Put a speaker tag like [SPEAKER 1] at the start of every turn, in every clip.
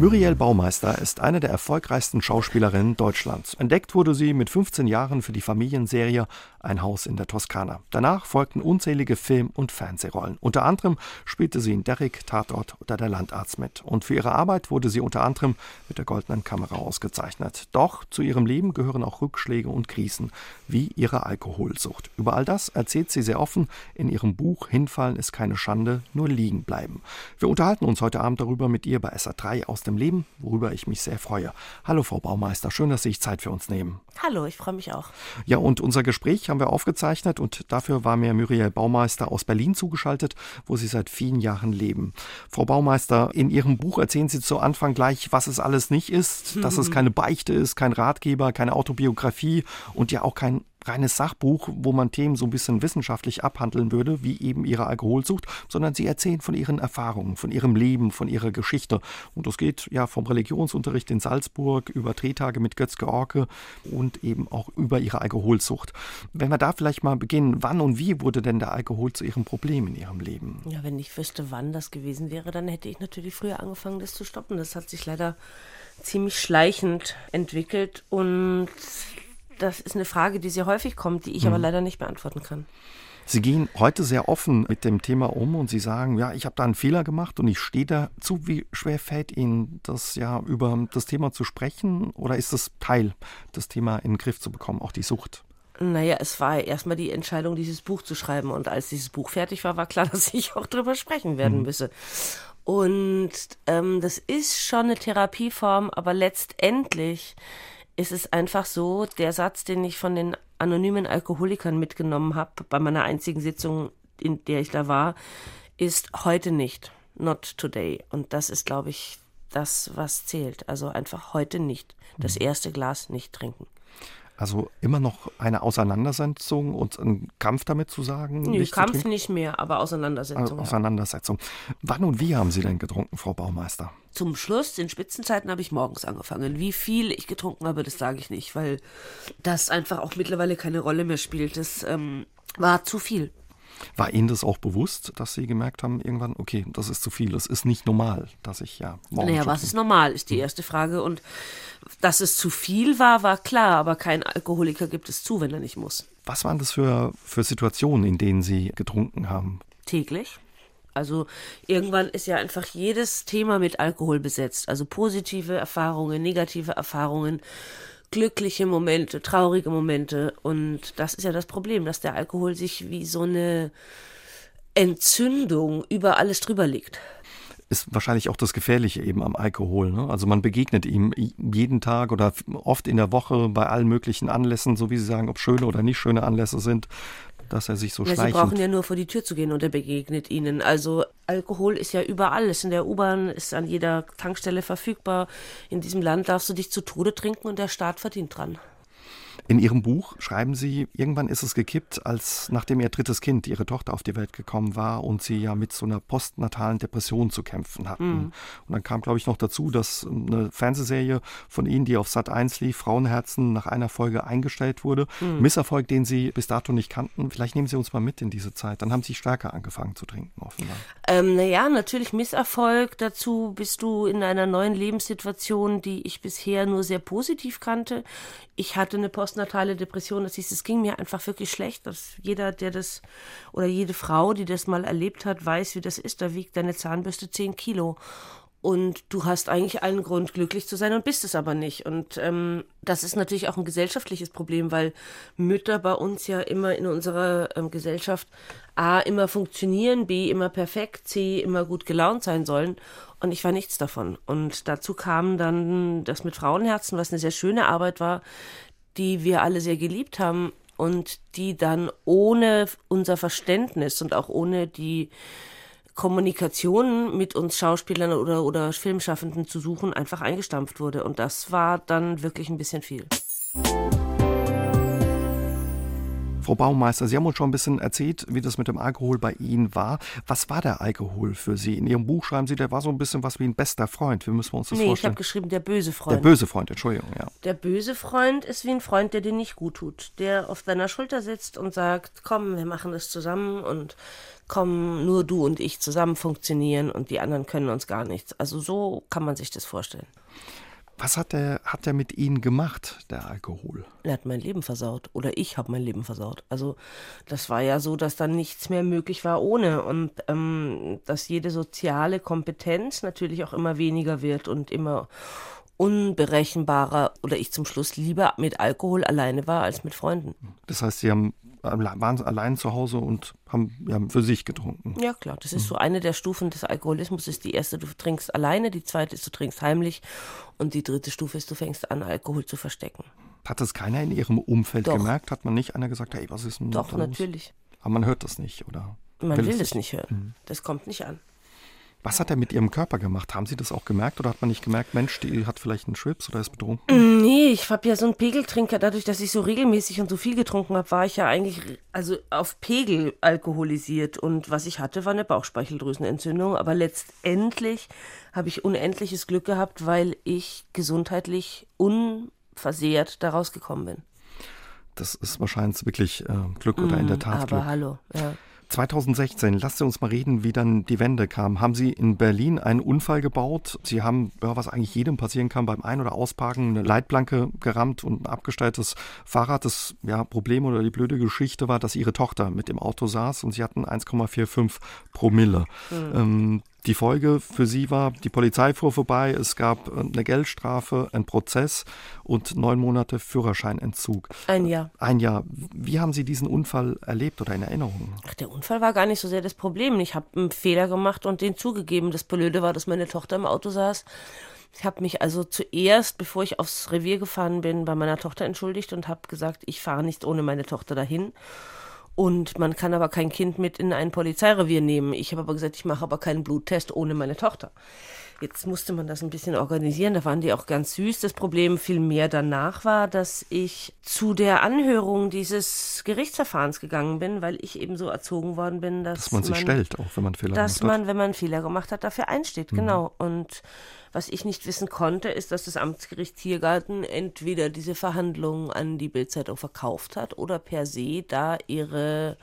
[SPEAKER 1] Muriel Baumeister ist eine der erfolgreichsten Schauspielerinnen Deutschlands. Entdeckt wurde sie mit 15 Jahren für die Familienserie Ein Haus in der Toskana. Danach folgten unzählige Film- und Fernsehrollen. Unter anderem spielte sie in Derrick, Tatort oder Der Landarzt mit. Und für ihre Arbeit wurde sie unter anderem mit der Goldenen Kamera ausgezeichnet. Doch zu ihrem Leben gehören auch Rückschläge und Krisen, wie ihre Alkoholsucht. Über all das erzählt sie sehr offen in ihrem Buch Hinfallen ist keine Schande, nur liegen bleiben. Wir unterhalten uns heute Abend darüber mit ihr bei SA3 aus dem dem Leben, worüber ich mich sehr freue. Hallo, Frau Baumeister, schön, dass Sie sich Zeit für uns nehmen.
[SPEAKER 2] Hallo, ich freue mich auch.
[SPEAKER 1] Ja, und unser Gespräch haben wir aufgezeichnet und dafür war mir Muriel Baumeister aus Berlin zugeschaltet, wo Sie seit vielen Jahren leben. Frau Baumeister, in Ihrem Buch erzählen Sie zu Anfang gleich, was es alles nicht ist, dass es keine Beichte ist, kein Ratgeber, keine Autobiografie und ja auch kein reines Sachbuch, wo man Themen so ein bisschen wissenschaftlich abhandeln würde, wie eben ihre Alkoholsucht, sondern sie erzählen von ihren Erfahrungen, von ihrem Leben, von ihrer Geschichte. Und das geht ja vom Religionsunterricht in Salzburg über Drehtage mit Götz George und eben auch über ihre Alkoholsucht. Wenn wir da vielleicht mal beginnen, wann und wie wurde denn der Alkohol zu ihrem Problem in ihrem Leben?
[SPEAKER 2] Ja, wenn ich wüsste, wann das gewesen wäre, dann hätte ich natürlich früher angefangen, das zu stoppen. Das hat sich leider ziemlich schleichend entwickelt und das ist eine Frage, die sehr häufig kommt, die ich mhm. aber leider nicht beantworten kann.
[SPEAKER 1] Sie gehen heute sehr offen mit dem Thema um und Sie sagen, ja, ich habe da einen Fehler gemacht und ich stehe dazu. Wie schwer fällt Ihnen das ja über das Thema zu sprechen oder ist das Teil, das Thema in den Griff zu bekommen, auch die Sucht?
[SPEAKER 2] Naja, es war erstmal die Entscheidung, dieses Buch zu schreiben. Und als dieses Buch fertig war, war klar, dass ich auch drüber sprechen werden mhm. müsse. Und ähm, das ist schon eine Therapieform, aber letztendlich ist es einfach so, der Satz, den ich von den anonymen Alkoholikern mitgenommen habe, bei meiner einzigen Sitzung, in der ich da war, ist heute nicht. Not today. Und das ist, glaube ich, das, was zählt. Also einfach heute nicht. Das mhm. erste Glas nicht trinken.
[SPEAKER 1] Also immer noch eine Auseinandersetzung und ein Kampf damit zu sagen?
[SPEAKER 2] Nee, Kampf nicht mehr, aber Auseinandersetzung.
[SPEAKER 1] Also Auseinandersetzung. Ja. Wann und wie haben Sie denn getrunken, Frau Baumeister?
[SPEAKER 2] Zum Schluss, in Spitzenzeiten, habe ich morgens angefangen. Wie viel ich getrunken habe, das sage ich nicht, weil das einfach auch mittlerweile keine Rolle mehr spielt. Das ähm, war zu viel.
[SPEAKER 1] War Ihnen das auch bewusst, dass Sie gemerkt haben, irgendwann, okay, das ist zu viel, das ist nicht normal, dass ich ja
[SPEAKER 2] morgen. Naja, was ist normal, ist die hm. erste Frage. Und dass es zu viel war, war klar, aber kein Alkoholiker gibt es zu, wenn er nicht muss.
[SPEAKER 1] Was waren das für, für Situationen, in denen Sie getrunken haben?
[SPEAKER 2] Täglich. Also irgendwann ist ja einfach jedes Thema mit Alkohol besetzt. Also positive Erfahrungen, negative Erfahrungen glückliche Momente, traurige Momente. Und das ist ja das Problem, dass der Alkohol sich wie so eine Entzündung über alles drüber legt
[SPEAKER 1] ist wahrscheinlich auch das Gefährliche eben am Alkohol. Ne? Also man begegnet ihm jeden Tag oder oft in der Woche bei allen möglichen Anlässen, so wie Sie sagen, ob schöne oder nicht schöne Anlässe sind dass er sich so ja, schleichend...
[SPEAKER 2] Sie brauchen ja nur vor die Tür zu gehen und er begegnet Ihnen. Also Alkohol ist ja überall, ist in der U-Bahn, ist an jeder Tankstelle verfügbar. In diesem Land darfst du dich zu Tode trinken und der Staat verdient dran.
[SPEAKER 1] In Ihrem Buch schreiben Sie, irgendwann ist es gekippt, als nachdem Ihr drittes Kind, Ihre Tochter, auf die Welt gekommen war und Sie ja mit so einer postnatalen Depression zu kämpfen hatten. Mhm. Und dann kam, glaube ich, noch dazu, dass eine Fernsehserie von Ihnen, die auf Sat 1 lief, Frauenherzen, nach einer Folge eingestellt wurde. Mhm. Misserfolg, den Sie bis dato nicht kannten. Vielleicht nehmen Sie uns mal mit in diese Zeit. Dann haben Sie stärker angefangen zu trinken, offenbar.
[SPEAKER 2] Ähm, naja, natürlich Misserfolg. Dazu bist du in einer neuen Lebenssituation, die ich bisher nur sehr positiv kannte. Ich hatte eine postnatale Depression, das hieß, es ging mir einfach wirklich schlecht. Dass jeder, der das, oder jede Frau, die das mal erlebt hat, weiß, wie das ist. Da wiegt deine Zahnbürste 10 Kilo. Und du hast eigentlich einen Grund, glücklich zu sein und bist es aber nicht. Und ähm, das ist natürlich auch ein gesellschaftliches Problem, weil Mütter bei uns ja immer in unserer ähm, Gesellschaft A immer funktionieren, B immer perfekt, C immer gut gelaunt sein sollen. Und ich war nichts davon. Und dazu kam dann das mit Frauenherzen, was eine sehr schöne Arbeit war, die wir alle sehr geliebt haben und die dann ohne unser Verständnis und auch ohne die Kommunikation mit uns Schauspielern oder, oder Filmschaffenden zu suchen, einfach eingestampft wurde. Und das war dann wirklich ein bisschen viel.
[SPEAKER 1] Frau Baumeister, Sie haben uns schon ein bisschen erzählt, wie das mit dem Alkohol bei Ihnen war. Was war der Alkohol für Sie? In Ihrem Buch schreiben Sie, der war so ein bisschen was wie ein bester Freund. Wie müssen wir uns das
[SPEAKER 2] nee,
[SPEAKER 1] vorstellen?
[SPEAKER 2] ich habe geschrieben, der böse Freund.
[SPEAKER 1] Der böse Freund, Entschuldigung, ja.
[SPEAKER 2] Der böse Freund ist wie ein Freund, der dir nicht gut tut, der auf deiner Schulter sitzt und sagt, komm, wir machen das zusammen und komm, nur du und ich zusammen funktionieren und die anderen können uns gar nichts. Also so kann man sich das vorstellen.
[SPEAKER 1] Was hat der, hat der mit Ihnen gemacht, der Alkohol?
[SPEAKER 2] Er hat mein Leben versaut. Oder ich habe mein Leben versaut. Also das war ja so, dass dann nichts mehr möglich war ohne. Und ähm, dass jede soziale Kompetenz natürlich auch immer weniger wird und immer unberechenbarer oder ich zum Schluss lieber mit Alkohol alleine war als mit Freunden.
[SPEAKER 1] Das heißt, Sie haben, waren allein zu Hause und haben, haben für sich getrunken.
[SPEAKER 2] Ja klar, das ist so eine der Stufen des Alkoholismus. Ist die erste, du trinkst alleine, die zweite ist, du trinkst heimlich und die dritte Stufe ist, du fängst an, Alkohol zu verstecken.
[SPEAKER 1] Hat das keiner in Ihrem Umfeld
[SPEAKER 2] Doch.
[SPEAKER 1] gemerkt? Hat man nicht einer gesagt, hey, was ist denn
[SPEAKER 2] Doch,
[SPEAKER 1] da los?
[SPEAKER 2] natürlich.
[SPEAKER 1] Aber man hört das nicht, oder?
[SPEAKER 2] Man will,
[SPEAKER 1] es
[SPEAKER 2] es nicht hören. Das kommt nicht an.
[SPEAKER 1] Was hat er mit Ihrem Körper gemacht? Haben Sie das auch gemerkt oder hat man nicht gemerkt, Mensch, die hat vielleicht einen Schwips oder ist betrunken?
[SPEAKER 2] Nee, ich habe ja so einen Pegeltrinker. Dadurch, dass ich so regelmäßig und so viel getrunken habe, war ich ja eigentlich also auf Pegel alkoholisiert. Und was ich hatte, war eine Bauchspeicheldrüsenentzündung. Aber letztendlich habe ich unendliches Glück gehabt, weil ich gesundheitlich unversehrt daraus gekommen bin.
[SPEAKER 1] Das ist wahrscheinlich wirklich äh, Glück oder in der Tat
[SPEAKER 2] Mm, Aber
[SPEAKER 1] Glück.
[SPEAKER 2] hallo, ja.
[SPEAKER 1] 2016, lasst Sie uns mal reden, wie dann die Wende kam. Haben Sie in Berlin einen Unfall gebaut? Sie haben, ja, was eigentlich jedem passieren kann, beim Ein- oder Ausparken eine Leitplanke gerammt und ein abgestelltes Fahrrad. Das ja, Problem oder die blöde Geschichte war, dass Ihre Tochter mit im Auto saß und Sie hatten 1,45 Promille. Ähm, die Folge für sie war, die Polizei fuhr vorbei, es gab äh, eine Geldstrafe, einen Prozess und neun Monate Führerscheinentzug.
[SPEAKER 2] Ein Jahr.
[SPEAKER 1] Ein Jahr. Wie haben Sie diesen Unfall erlebt oder in Erinnerung?
[SPEAKER 2] Ach, der Unfall war gar nicht so sehr das Problem. Ich habe einen Fehler gemacht und den zugegeben. Das Blöde war, dass meine Tochter im Auto saß. Ich habe mich also zuerst, bevor ich aufs Revier gefahren bin, bei meiner Tochter entschuldigt und habe gesagt, ich fahre nicht ohne meine Tochter dahin. Und man kann aber kein Kind mit in ein Polizeirevier nehmen. Ich habe aber gesagt, ich mache aber keinen Bluttest ohne meine Tochter. Jetzt musste man das ein bisschen organisieren, da waren die auch ganz süß. Das Problem viel mehr danach war, dass ich zu der Anhörung dieses Gerichtsverfahrens gegangen bin, weil ich eben so erzogen worden bin, dass,
[SPEAKER 1] Dass man sich stellt, auch wenn man Fehler
[SPEAKER 2] dass
[SPEAKER 1] gemacht hat.
[SPEAKER 2] man, wenn man Fehler gemacht hat, dafür einsteht. Genau. Und was ich nicht wissen konnte, ist, dass das Amtsgericht Tiergarten entweder diese Verhandlungen an die Bildzeitung verkauft hat oder per se da ihre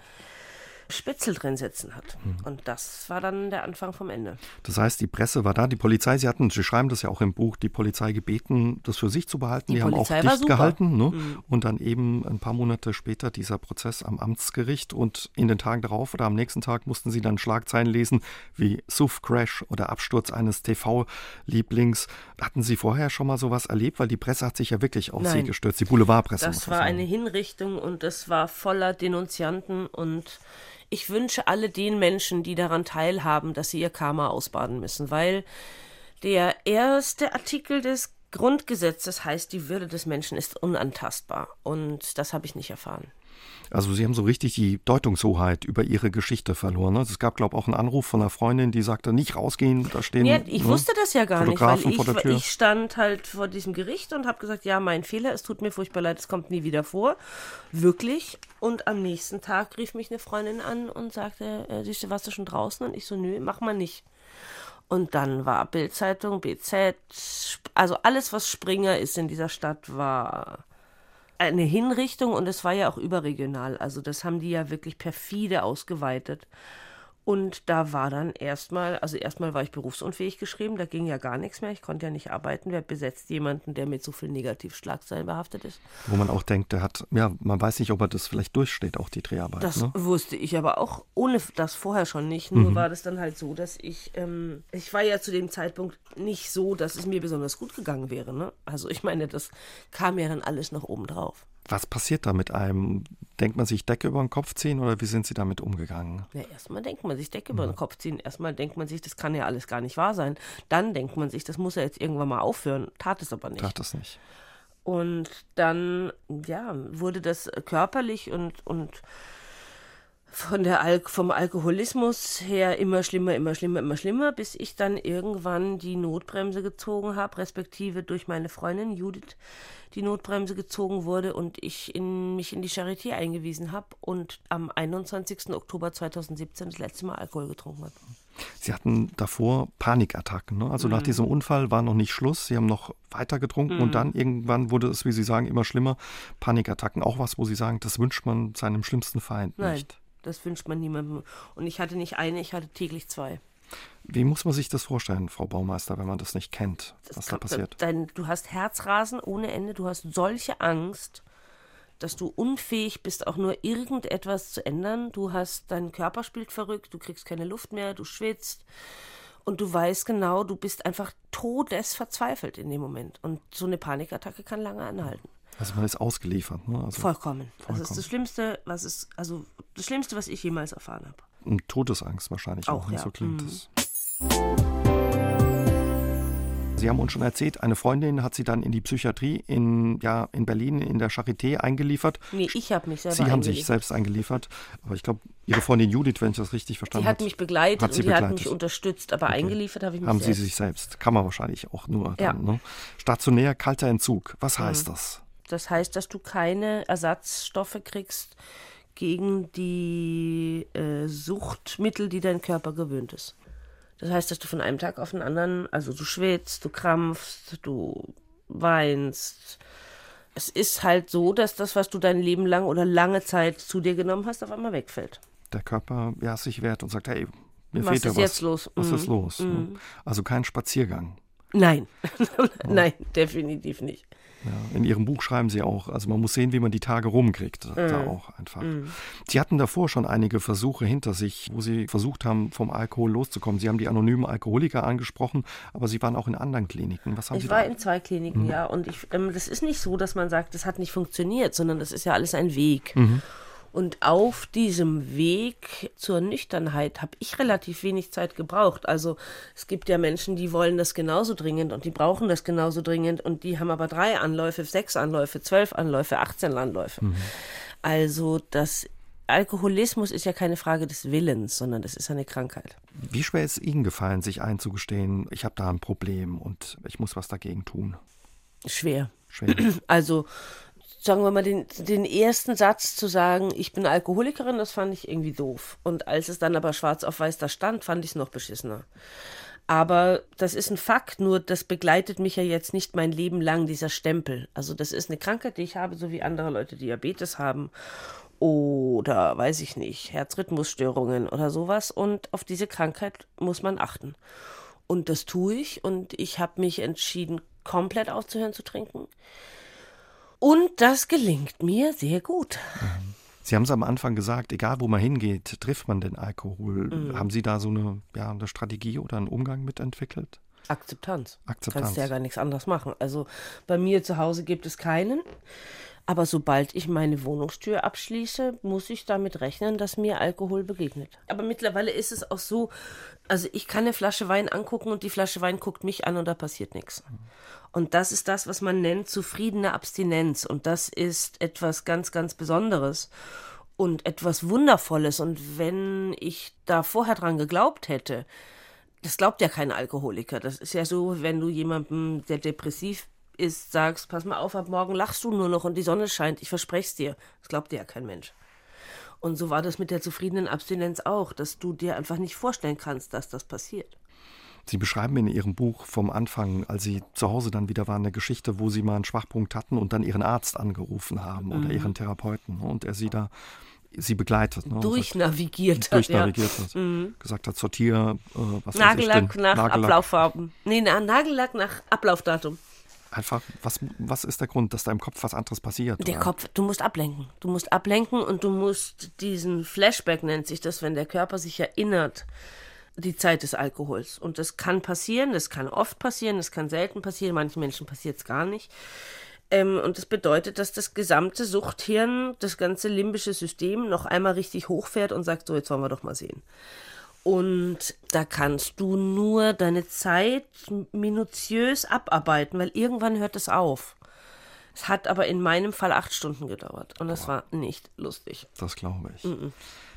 [SPEAKER 2] Spitzel drin sitzen hat. Und das war dann der Anfang vom Ende.
[SPEAKER 1] Das heißt, die Presse war da, die Polizei, Sie hatten, Sie schreiben das ja auch im Buch, die Polizei gebeten, das für sich zu behalten.
[SPEAKER 2] Die
[SPEAKER 1] Die, haben auch
[SPEAKER 2] war
[SPEAKER 1] dicht
[SPEAKER 2] super. Mhm.
[SPEAKER 1] gehalten. Ne? Und dann eben ein paar Monate später dieser Prozess am Amtsgericht und in den Tagen darauf oder am nächsten Tag mussten Sie dann Schlagzeilen lesen wie Suff-Crash oder Absturz eines TV-Lieblings. Hatten Sie vorher schon mal sowas erlebt? Weil die Presse hat sich ja wirklich auf Sie
[SPEAKER 2] Nein.
[SPEAKER 1] gestürzt, die Boulevardpresse.
[SPEAKER 2] Das war eine Hinrichtung und das war voller Denunzianten und ich wünsche alle den Menschen, die daran teilhaben, dass sie ihr Karma ausbaden müssen, weil der erste Artikel des Grundgesetzes heißt, die Würde des Menschen ist unantastbar und das habe ich nicht erfahren.
[SPEAKER 1] Also Sie haben so richtig die Deutungshoheit über Ihre Geschichte verloren. Ne? Es gab, glaube ich, auch einen Anruf von einer Freundin, die sagte, nicht rausgehen, da stehen.
[SPEAKER 2] Ja, ich
[SPEAKER 1] ne?
[SPEAKER 2] wusste das ja gar
[SPEAKER 1] Fotografen
[SPEAKER 2] nicht,
[SPEAKER 1] vor der
[SPEAKER 2] weil ich, ich stand halt vor diesem Gericht und habe gesagt, ja, mein Fehler, es tut mir furchtbar leid, es kommt nie wieder vor. Wirklich. Und am nächsten Tag rief mich eine Freundin an und sagte, äh, siehst du, warst du schon draußen? Und ich so, nö, mach mal nicht. Und dann war Bildzeitung, BZ, also alles, was Springer ist in dieser Stadt, war eine Hinrichtung und es war ja auch überregional. Also das haben die ja wirklich perfide ausgeweitet. Und da war dann erstmal, also erstmal war ich berufsunfähig geschrieben, da ging ja gar nichts mehr, ich konnte ja nicht arbeiten. Wer besetzt jemanden, der mit so viel Negativschlagzeilen behaftet ist?
[SPEAKER 1] Wo man auch denkt, der hat, ja, man weiß nicht, ob er das vielleicht durchsteht, auch die Dreharbeit.
[SPEAKER 2] Das
[SPEAKER 1] ne?
[SPEAKER 2] wusste ich aber auch ohne das vorher schon nicht. Nur war das dann halt so, dass ich, ähm, ich war ja zu dem Zeitpunkt nicht so, dass es mir besonders gut gegangen wäre. Ne? Also ich meine, das kam ja dann alles noch oben drauf.
[SPEAKER 1] Was passiert da mit einem? Denkt man sich Decke über den Kopf ziehen oder wie sind Sie damit umgegangen?
[SPEAKER 2] Ja, erstmal denkt man sich Decke über den Kopf ziehen. Erstmal denkt man sich, das kann ja alles gar nicht wahr sein. Dann denkt man sich, das muss ja jetzt irgendwann mal aufhören. Tat es aber nicht.
[SPEAKER 1] Tat das nicht.
[SPEAKER 2] Und dann, ja, wurde das körperlich und, und von der Al vom Alkoholismus her immer schlimmer, immer schlimmer, immer schlimmer, bis ich dann irgendwann die Notbremse gezogen habe, respektive durch meine Freundin Judith die Notbremse gezogen wurde und ich in, mich in die Charité eingewiesen habe und am 21. Oktober 2017 das letzte Mal Alkohol getrunken habe.
[SPEAKER 1] Sie hatten davor Panikattacken. Ne? Also mhm. nach diesem Unfall war noch nicht Schluss. Sie haben noch weiter getrunken mhm. und dann irgendwann wurde es, wie Sie sagen, immer schlimmer. Panikattacken, auch was, wo Sie sagen, das wünscht man seinem schlimmsten Feind
[SPEAKER 2] Nein,
[SPEAKER 1] nicht.
[SPEAKER 2] Das wünscht man niemandem. Und ich hatte nicht eine, ich hatte täglich zwei.
[SPEAKER 1] Wie muss man sich das vorstellen, Frau Baumeister, wenn man das nicht kennt, das was da passiert?
[SPEAKER 2] Dein, du hast Herzrasen ohne Ende, du hast solche Angst dass du unfähig bist, auch nur irgendetwas zu ändern. Du hast, dein Körper spielt verrückt, du kriegst keine Luft mehr, du schwitzt und du weißt genau, du bist einfach todesverzweifelt in dem Moment. Und so eine Panikattacke kann lange anhalten.
[SPEAKER 1] Also man ist ausgeliefert, ne?
[SPEAKER 2] Also Vollkommen. Vollkommen. Das ist das Schlimmste, was es, also das Schlimmste, was ich jemals erfahren habe.
[SPEAKER 1] Und Todesangst wahrscheinlich auch, auch ja. so klingt mhm. es. Sie haben uns schon erzählt, eine Freundin hat Sie dann in die Psychiatrie in, ja, in Berlin in der Charité eingeliefert.
[SPEAKER 2] Nee, ich habe mich selber
[SPEAKER 1] Sie haben sich selbst eingeliefert. Aber ich glaube, Ihre Freundin Judith, wenn ich das richtig verstanden habe.
[SPEAKER 2] Sie hat mich begleitet hat sie und die begleitet. hat mich unterstützt, aber okay. eingeliefert habe ich mich
[SPEAKER 1] Haben
[SPEAKER 2] selbst.
[SPEAKER 1] Sie sich selbst. Kann man wahrscheinlich auch nur ja. dann. Ne? Stationär kalter Entzug. Was mhm. heißt mhm. das?
[SPEAKER 2] Das heißt, dass du keine Ersatzstoffe kriegst gegen die äh, Suchtmittel, die dein Körper gewöhnt ist. Das heißt, dass du von einem Tag auf den anderen, also du schwitzt, du krampfst, du weinst. Es ist halt so, dass das, was du dein Leben lang oder lange Zeit zu dir genommen hast, auf einmal wegfällt.
[SPEAKER 1] Der Körper ja, sich wehrt und sagt, hey, mir
[SPEAKER 2] was
[SPEAKER 1] fehlt
[SPEAKER 2] ja
[SPEAKER 1] was.
[SPEAKER 2] jetzt los?
[SPEAKER 1] Was mm. ist los? Mm. Also kein Spaziergang.
[SPEAKER 2] Nein, nein, definitiv nicht.
[SPEAKER 1] Ja, in Ihrem Buch schreiben Sie auch, also man muss sehen, wie man die Tage rumkriegt. Mm. Da auch einfach. Mm. Sie hatten davor schon einige Versuche hinter sich, wo Sie versucht haben, vom Alkohol loszukommen. Sie haben die anonymen Alkoholiker angesprochen, aber Sie waren auch in anderen Kliniken. Was haben
[SPEAKER 2] ich
[SPEAKER 1] Sie
[SPEAKER 2] war
[SPEAKER 1] da?
[SPEAKER 2] in zwei Kliniken, mhm. ja. Und ich, ähm, das ist nicht so, dass man sagt, das hat nicht funktioniert, sondern das ist ja alles ein Weg. Und auf diesem Weg zur Nüchternheit habe ich relativ wenig Zeit gebraucht. Also es gibt ja Menschen, die wollen das genauso dringend und die brauchen das genauso dringend und die haben aber drei Anläufe, sechs Anläufe, zwölf Anläufe, 18 Anläufe. Mhm. Also das Alkoholismus ist ja keine Frage des Willens, sondern das ist eine Krankheit.
[SPEAKER 1] Wie schwer ist Ihnen gefallen, sich einzugestehen, ich habe da ein Problem und ich muss was dagegen tun?
[SPEAKER 2] Schwer. Schwer. Also sagen wir mal, den, den ersten Satz zu sagen, ich bin Alkoholikerin, das fand ich irgendwie doof. Und als es dann aber schwarz auf weiß da stand, fand ich es noch beschissener. Aber das ist ein Fakt, nur das begleitet mich ja jetzt nicht mein Leben lang, dieser Stempel. Also das ist eine Krankheit, die ich habe, so wie andere Leute Diabetes haben oder, weiß ich nicht, Herzrhythmusstörungen oder sowas. Und auf diese Krankheit muss man achten. Und das tue ich und ich habe mich entschieden, komplett aufzuhören zu trinken. Und das gelingt mir sehr gut.
[SPEAKER 1] Sie haben es am Anfang gesagt, egal wo man hingeht, trifft man den Alkohol. Mhm. Haben Sie da so eine, ja, eine Strategie oder einen Umgang mit entwickelt?
[SPEAKER 2] Akzeptanz.
[SPEAKER 1] Akzeptanz.
[SPEAKER 2] Kannst ja gar nichts anderes machen. Also bei mir zu Hause gibt es keinen. Aber sobald ich meine Wohnungstür abschließe, muss ich damit rechnen, dass mir Alkohol begegnet. Aber mittlerweile ist es auch so, also ich kann eine Flasche Wein angucken und die Flasche Wein guckt mich an und da passiert nichts. Und das ist das, was man nennt zufriedene Abstinenz. Und das ist etwas ganz, ganz Besonderes und etwas Wundervolles. Und wenn ich da vorher dran geglaubt hätte, das glaubt ja kein Alkoholiker. Das ist ja so, wenn du jemandem, der depressiv ist, sagst, pass mal auf, ab morgen lachst du nur noch und die Sonne scheint, ich verspreche es dir. Das glaubt dir ja kein Mensch. Und so war das mit der zufriedenen Abstinenz auch, dass du dir einfach nicht vorstellen kannst, dass das passiert.
[SPEAKER 1] Sie beschreiben in Ihrem Buch vom Anfang, als Sie zu Hause dann wieder waren, eine Geschichte, wo Sie mal einen Schwachpunkt hatten und dann Ihren Arzt angerufen haben oder mhm. Ihren Therapeuten und er Sie da sie begleitet. Ne?
[SPEAKER 2] Durchnavigiert
[SPEAKER 1] hat. Durchnavigiert ja. hat. Mhm. Gesagt hat, sortier, äh, was
[SPEAKER 2] Nagellack nach Nagellack. Ablauffarben. Nee, na, Nagellack nach Ablaufdatum.
[SPEAKER 1] Einfach, was, was ist der Grund, dass da im Kopf was anderes passiert?
[SPEAKER 2] Der oder? Kopf, du musst ablenken. Du musst ablenken und du musst diesen Flashback, nennt sich das, wenn der Körper sich erinnert, die Zeit des Alkohols. Und das kann passieren, das kann oft passieren, das kann selten passieren, manchen Menschen passiert es gar nicht. Ähm, und das bedeutet, dass das gesamte Suchthirn, das ganze limbische System noch einmal richtig hochfährt und sagt, so, jetzt wollen wir doch mal sehen. Und da kannst du nur deine Zeit minutiös abarbeiten, weil irgendwann hört es auf. Es hat aber in meinem Fall acht Stunden gedauert und das war nicht lustig.
[SPEAKER 1] Das glaube ich. Mm -mm.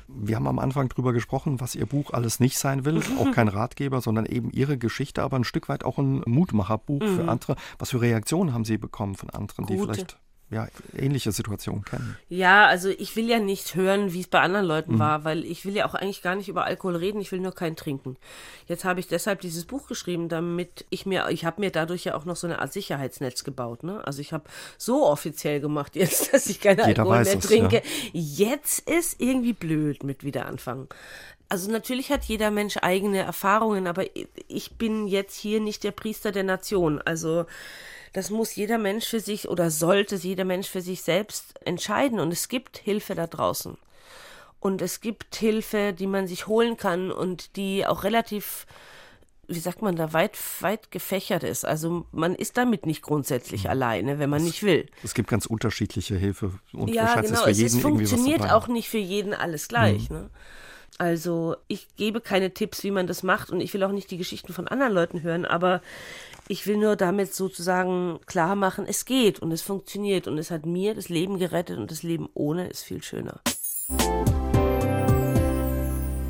[SPEAKER 1] Wir haben am Anfang darüber gesprochen, was Ihr Buch alles nicht sein will. Auch kein Ratgeber, sondern eben Ihre Geschichte, aber ein Stück weit auch ein Mutmacherbuch mhm. für andere. Was für Reaktionen haben Sie bekommen von anderen, Gute. die vielleicht ja, ähnliche Situationen kennen.
[SPEAKER 2] Ja, also ich will ja nicht hören, wie es bei anderen Leuten mhm. war, weil ich will ja auch eigentlich gar nicht über Alkohol reden, ich will nur keinen trinken. Jetzt habe ich deshalb dieses Buch geschrieben, damit ich mir, ich habe mir dadurch ja auch noch so eine Art Sicherheitsnetz gebaut. Ne? Also ich habe so offiziell gemacht jetzt, dass ich keinen Alkohol mehr es, trinke. Ja. Jetzt ist irgendwie blöd mit Wiederanfangen. Also natürlich hat jeder Mensch eigene Erfahrungen, aber ich bin jetzt hier nicht der Priester der Nation. Also das muss jeder Mensch für sich oder sollte jeder Mensch für sich selbst entscheiden. Und es gibt Hilfe da draußen. Und es gibt Hilfe, die man sich holen kann und die auch relativ, wie sagt man da, weit, weit gefächert ist. Also man ist damit nicht grundsätzlich mhm. alleine, wenn man es, nicht will.
[SPEAKER 1] Es gibt ganz unterschiedliche Hilfe
[SPEAKER 2] und ja, genau. ist für jeden es funktioniert auch nicht für jeden alles gleich. Mhm. Ne? Also ich gebe keine Tipps, wie man das macht und ich will auch nicht die Geschichten von anderen Leuten hören, aber ich will nur damit sozusagen klar machen, es geht und es funktioniert und es hat mir das Leben gerettet und das Leben ohne ist viel schöner.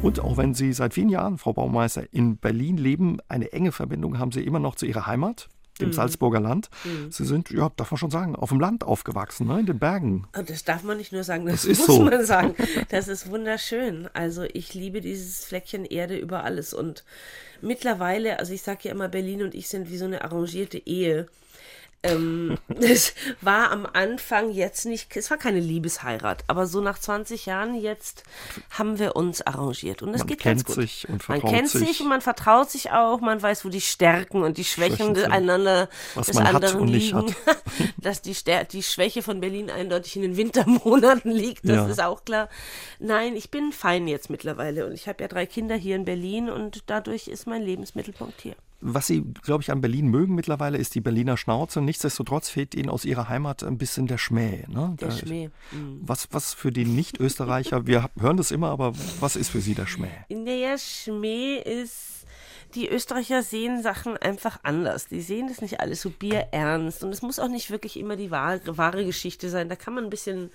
[SPEAKER 1] Und auch wenn Sie seit vielen Jahren, Frau Baumeister, in Berlin leben, eine enge Verbindung haben Sie immer noch zu Ihrer Heimat, dem mhm. Salzburger Land. Mhm. Sie sind, ja, darf man schon sagen, auf dem Land aufgewachsen, ne, in den Bergen.
[SPEAKER 2] Und das darf man nicht nur sagen, das, das muss so. man sagen. Das ist wunderschön. Also ich liebe dieses Fleckchen Erde über alles und mittlerweile, also ich sage ja immer, Berlin und ich sind wie so eine arrangierte Ehe. Ähm, es war am Anfang jetzt nicht, es war keine Liebesheirat, aber so nach 20 Jahren jetzt haben wir uns arrangiert und es geht ganz gut.
[SPEAKER 1] Sich und
[SPEAKER 2] man kennt sich. sich und man vertraut sich auch, man weiß, wo die Stärken und die Schwächen, Schwächen einander
[SPEAKER 1] was des anderen liegen.
[SPEAKER 2] Dass die, die Schwäche von Berlin eindeutig in den Wintermonaten liegt, das ja. ist auch klar. Nein, ich bin fein jetzt mittlerweile und ich habe ja drei Kinder hier in Berlin und dadurch ist mein Lebensmittelpunkt hier.
[SPEAKER 1] Was Sie, glaube ich, an Berlin mögen mittlerweile, ist die Berliner Schnauze. Nichtsdestotrotz fehlt Ihnen aus Ihrer Heimat ein bisschen der Schmäh. Ne?
[SPEAKER 2] Der, der Schmäh.
[SPEAKER 1] Mhm. Was, was für die Nicht-Österreicher, wir hören das immer, aber was ist für Sie der Schmäh?
[SPEAKER 2] Der Schmäh ist die Österreicher sehen Sachen einfach anders. Die sehen das nicht alles so bierernst. Und es muss auch nicht wirklich immer die wahre, wahre Geschichte sein. Da kann man ein bisschen